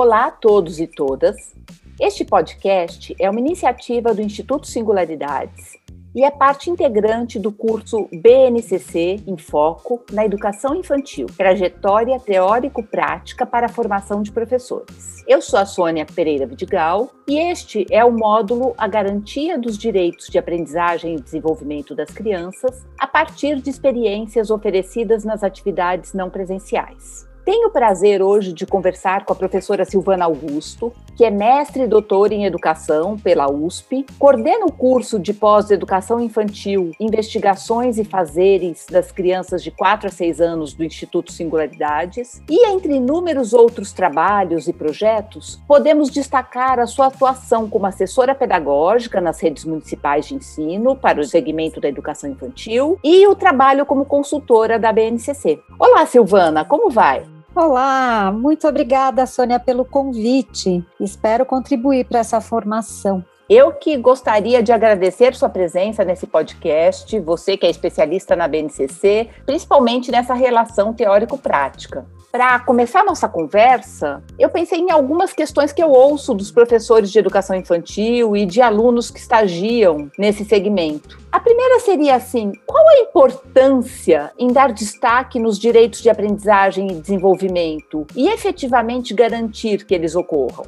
Olá a todos e todas. Este podcast é uma iniciativa do Instituto Singularidades e é parte integrante do curso BNCC em Foco na Educação Infantil, trajetória teórico-prática para a formação de professores. Eu sou a Sônia Pereira Vidigal e este é o módulo A Garantia dos Direitos de Aprendizagem e Desenvolvimento das Crianças a partir de experiências oferecidas nas atividades não presenciais. Tenho o prazer hoje de conversar com a professora Silvana Augusto, que é mestre e doutora em educação pela USP, coordena o curso de pós-educação infantil Investigações e Fazeres das Crianças de 4 a 6 anos do Instituto Singularidades, e entre inúmeros outros trabalhos e projetos, podemos destacar a sua atuação como assessora pedagógica nas redes municipais de ensino para o segmento da educação infantil e o trabalho como consultora da BNCC. Olá, Silvana, como vai? Olá, muito obrigada, Sônia, pelo convite. Espero contribuir para essa formação. Eu que gostaria de agradecer sua presença nesse podcast, você que é especialista na BNCC, principalmente nessa relação teórico-prática. Para começar a nossa conversa, eu pensei em algumas questões que eu ouço dos professores de educação infantil e de alunos que estagiam nesse segmento. A primeira seria assim: qual a importância em dar destaque nos direitos de aprendizagem e desenvolvimento e efetivamente garantir que eles ocorram?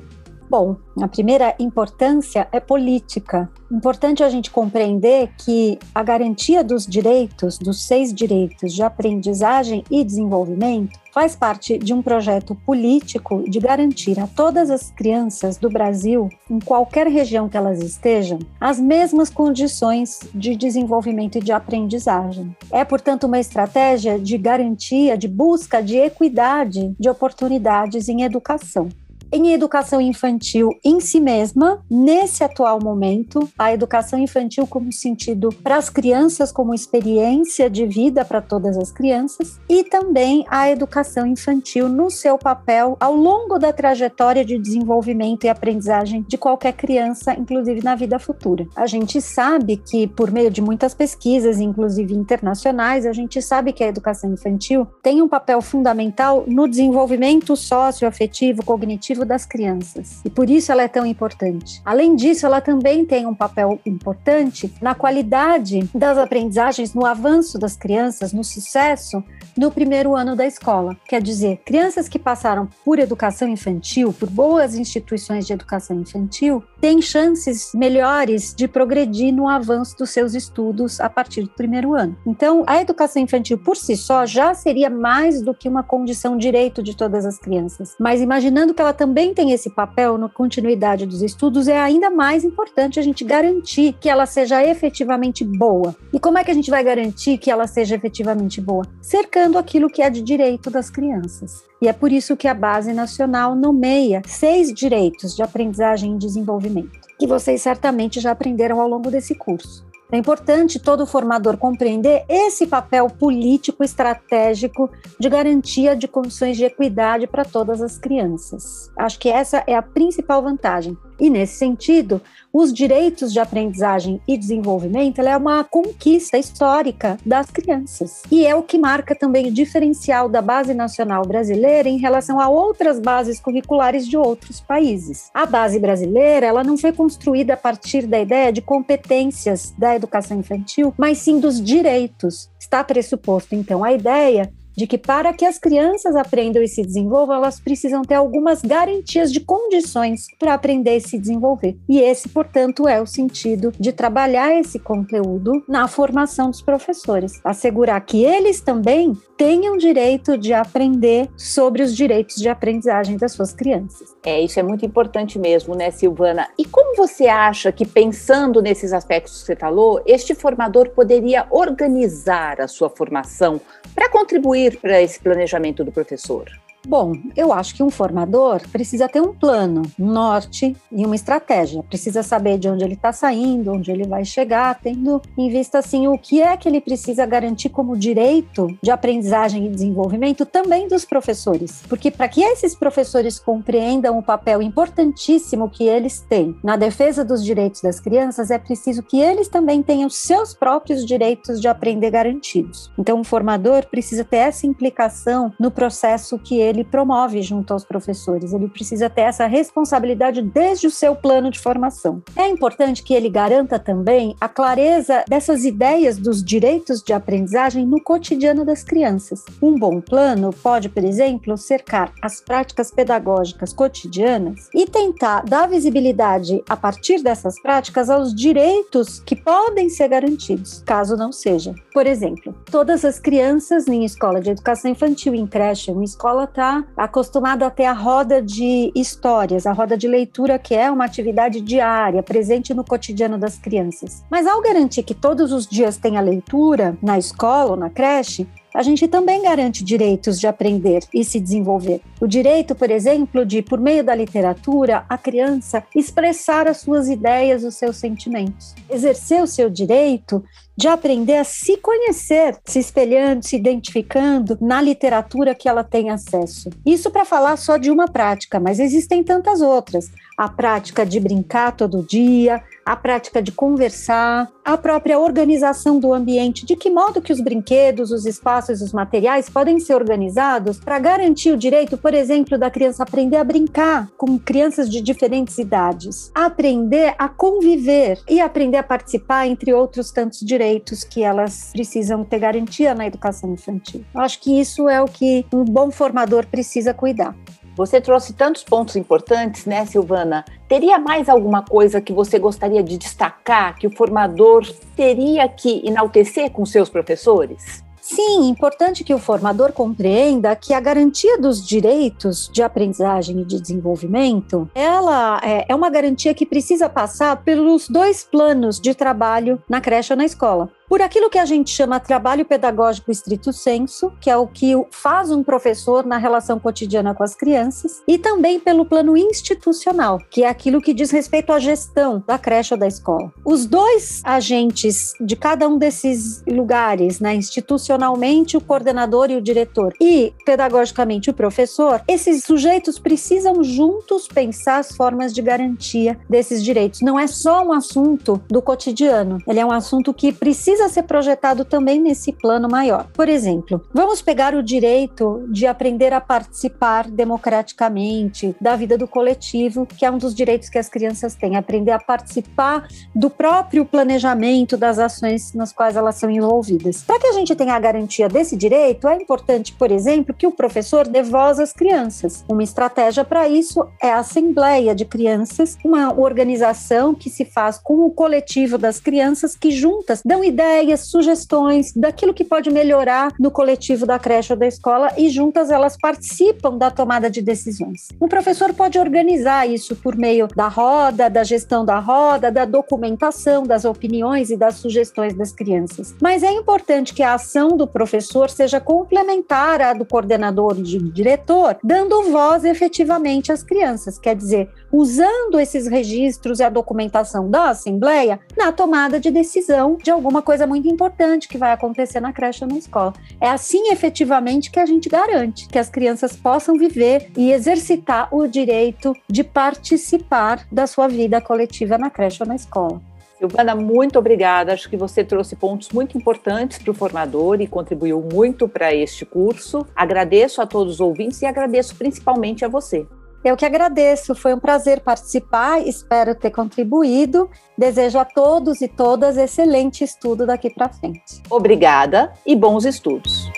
Bom, a primeira importância é política. Importante a gente compreender que a garantia dos direitos, dos seis direitos de aprendizagem e desenvolvimento, faz parte de um projeto político de garantir a todas as crianças do Brasil, em qualquer região que elas estejam, as mesmas condições de desenvolvimento e de aprendizagem. É, portanto, uma estratégia de garantia, de busca de equidade de oportunidades em educação em educação infantil em si mesma, nesse atual momento, a educação infantil como sentido para as crianças, como experiência de vida para todas as crianças, e também a educação infantil no seu papel ao longo da trajetória de desenvolvimento e aprendizagem de qualquer criança, inclusive na vida futura. A gente sabe que, por meio de muitas pesquisas, inclusive internacionais, a gente sabe que a educação infantil tem um papel fundamental no desenvolvimento socioafetivo, cognitivo das crianças. E por isso ela é tão importante. Além disso, ela também tem um papel importante na qualidade das aprendizagens, no avanço das crianças, no sucesso no primeiro ano da escola. Quer dizer, crianças que passaram por educação infantil, por boas instituições de educação infantil, têm chances melhores de progredir no avanço dos seus estudos a partir do primeiro ano. Então, a educação infantil por si só já seria mais do que uma condição direito de todas as crianças. Mas imaginando que ela também tem esse papel na continuidade dos estudos, é ainda mais importante a gente garantir que ela seja efetivamente boa. E como é que a gente vai garantir que ela seja efetivamente boa? Cercando aquilo que é de direito das crianças. E é por isso que a Base Nacional nomeia seis direitos de aprendizagem e desenvolvimento, que vocês certamente já aprenderam ao longo desse curso. É importante todo formador compreender esse papel político estratégico de garantia de condições de equidade para todas as crianças. Acho que essa é a principal vantagem. E nesse sentido, os direitos de aprendizagem e desenvolvimento é uma conquista histórica das crianças. E é o que marca também o diferencial da Base Nacional Brasileira em relação a outras bases curriculares de outros países. A base brasileira, ela não foi construída a partir da ideia de competências da educação infantil, mas sim dos direitos. Está pressuposto, então, a ideia de que para que as crianças aprendam e se desenvolvam, elas precisam ter algumas garantias de condições para aprender e se desenvolver. E esse, portanto, é o sentido de trabalhar esse conteúdo na formação dos professores, assegurar que eles também tenham direito de aprender sobre os direitos de aprendizagem das suas crianças. É, isso é muito importante mesmo, né, Silvana? E como você acha que, pensando nesses aspectos que você falou, este formador poderia organizar a sua formação para contribuir para esse planejamento do professor? Bom, eu acho que um formador precisa ter um plano, um norte e uma estratégia. Precisa saber de onde ele está saindo, onde ele vai chegar, tendo em vista assim o que é que ele precisa garantir como direito de aprendizagem e desenvolvimento também dos professores. Porque para que esses professores compreendam o papel importantíssimo que eles têm na defesa dos direitos das crianças, é preciso que eles também tenham seus próprios direitos de aprender garantidos. Então, o formador precisa ter essa implicação no processo que ele ele promove junto aos professores. Ele precisa ter essa responsabilidade desde o seu plano de formação. É importante que ele garanta também a clareza dessas ideias dos direitos de aprendizagem no cotidiano das crianças. Um bom plano pode, por exemplo, cercar as práticas pedagógicas cotidianas e tentar dar visibilidade a partir dessas práticas aos direitos que podem ser garantidos, caso não seja. Por exemplo, todas as crianças em escola de educação infantil, em creche, uma escola está acostumada a ter a roda de histórias, a roda de leitura, que é uma atividade diária, presente no cotidiano das crianças. Mas ao garantir que todos os dias tenha leitura na escola ou na creche, a gente também garante direitos de aprender e se desenvolver. O direito, por exemplo, de, por meio da literatura, a criança expressar as suas ideias, os seus sentimentos. Exercer o seu direito de aprender a se conhecer, se espelhando, se identificando na literatura que ela tem acesso. Isso para falar só de uma prática, mas existem tantas outras. A prática de brincar todo dia, a prática de conversar, a própria organização do ambiente, de que modo que os brinquedos, os espaços, os materiais podem ser organizados para garantir o direito, por exemplo, da criança aprender a brincar com crianças de diferentes idades, aprender a conviver e aprender a participar, entre outros tantos direitos que elas precisam ter garantia na educação infantil. Acho que isso é o que um bom formador precisa cuidar. Você trouxe tantos pontos importantes, né, Silvana? Teria mais alguma coisa que você gostaria de destacar que o formador teria que enaltecer com seus professores? Sim, importante que o formador compreenda que a garantia dos direitos de aprendizagem e de desenvolvimento, ela é, é uma garantia que precisa passar pelos dois planos de trabalho na creche ou na escola por aquilo que a gente chama trabalho pedagógico estrito senso, que é o que faz um professor na relação cotidiana com as crianças, e também pelo plano institucional, que é aquilo que diz respeito à gestão da creche ou da escola. Os dois agentes de cada um desses lugares, né, institucionalmente o coordenador e o diretor, e pedagogicamente o professor, esses sujeitos precisam juntos pensar as formas de garantia desses direitos. Não é só um assunto do cotidiano, ele é um assunto que precisa precisa ser projetado também nesse plano maior. Por exemplo, vamos pegar o direito de aprender a participar democraticamente da vida do coletivo, que é um dos direitos que as crianças têm, aprender a participar do próprio planejamento das ações nas quais elas são envolvidas. Para que a gente tenha a garantia desse direito, é importante, por exemplo, que o professor dê voz às crianças. Uma estratégia para isso é a Assembleia de Crianças, uma organização que se faz com o coletivo das crianças que juntas dão ideias ideias, sugestões daquilo que pode melhorar no coletivo da creche ou da escola e juntas elas participam da tomada de decisões. Um professor pode organizar isso por meio da roda, da gestão da roda, da documentação, das opiniões e das sugestões das crianças. Mas é importante que a ação do professor seja complementar à do coordenador e diretor, dando voz efetivamente às crianças, quer dizer, usando esses registros e a documentação da assembleia na tomada de decisão de alguma coisa coisa muito importante que vai acontecer na creche ou na escola. É assim efetivamente que a gente garante que as crianças possam viver e exercitar o direito de participar da sua vida coletiva na creche ou na escola. Silvana, muito obrigada. Acho que você trouxe pontos muito importantes para o formador e contribuiu muito para este curso. Agradeço a todos os ouvintes e agradeço principalmente a você. Eu que agradeço, foi um prazer participar, espero ter contribuído. Desejo a todos e todas excelente estudo daqui para frente. Obrigada e bons estudos.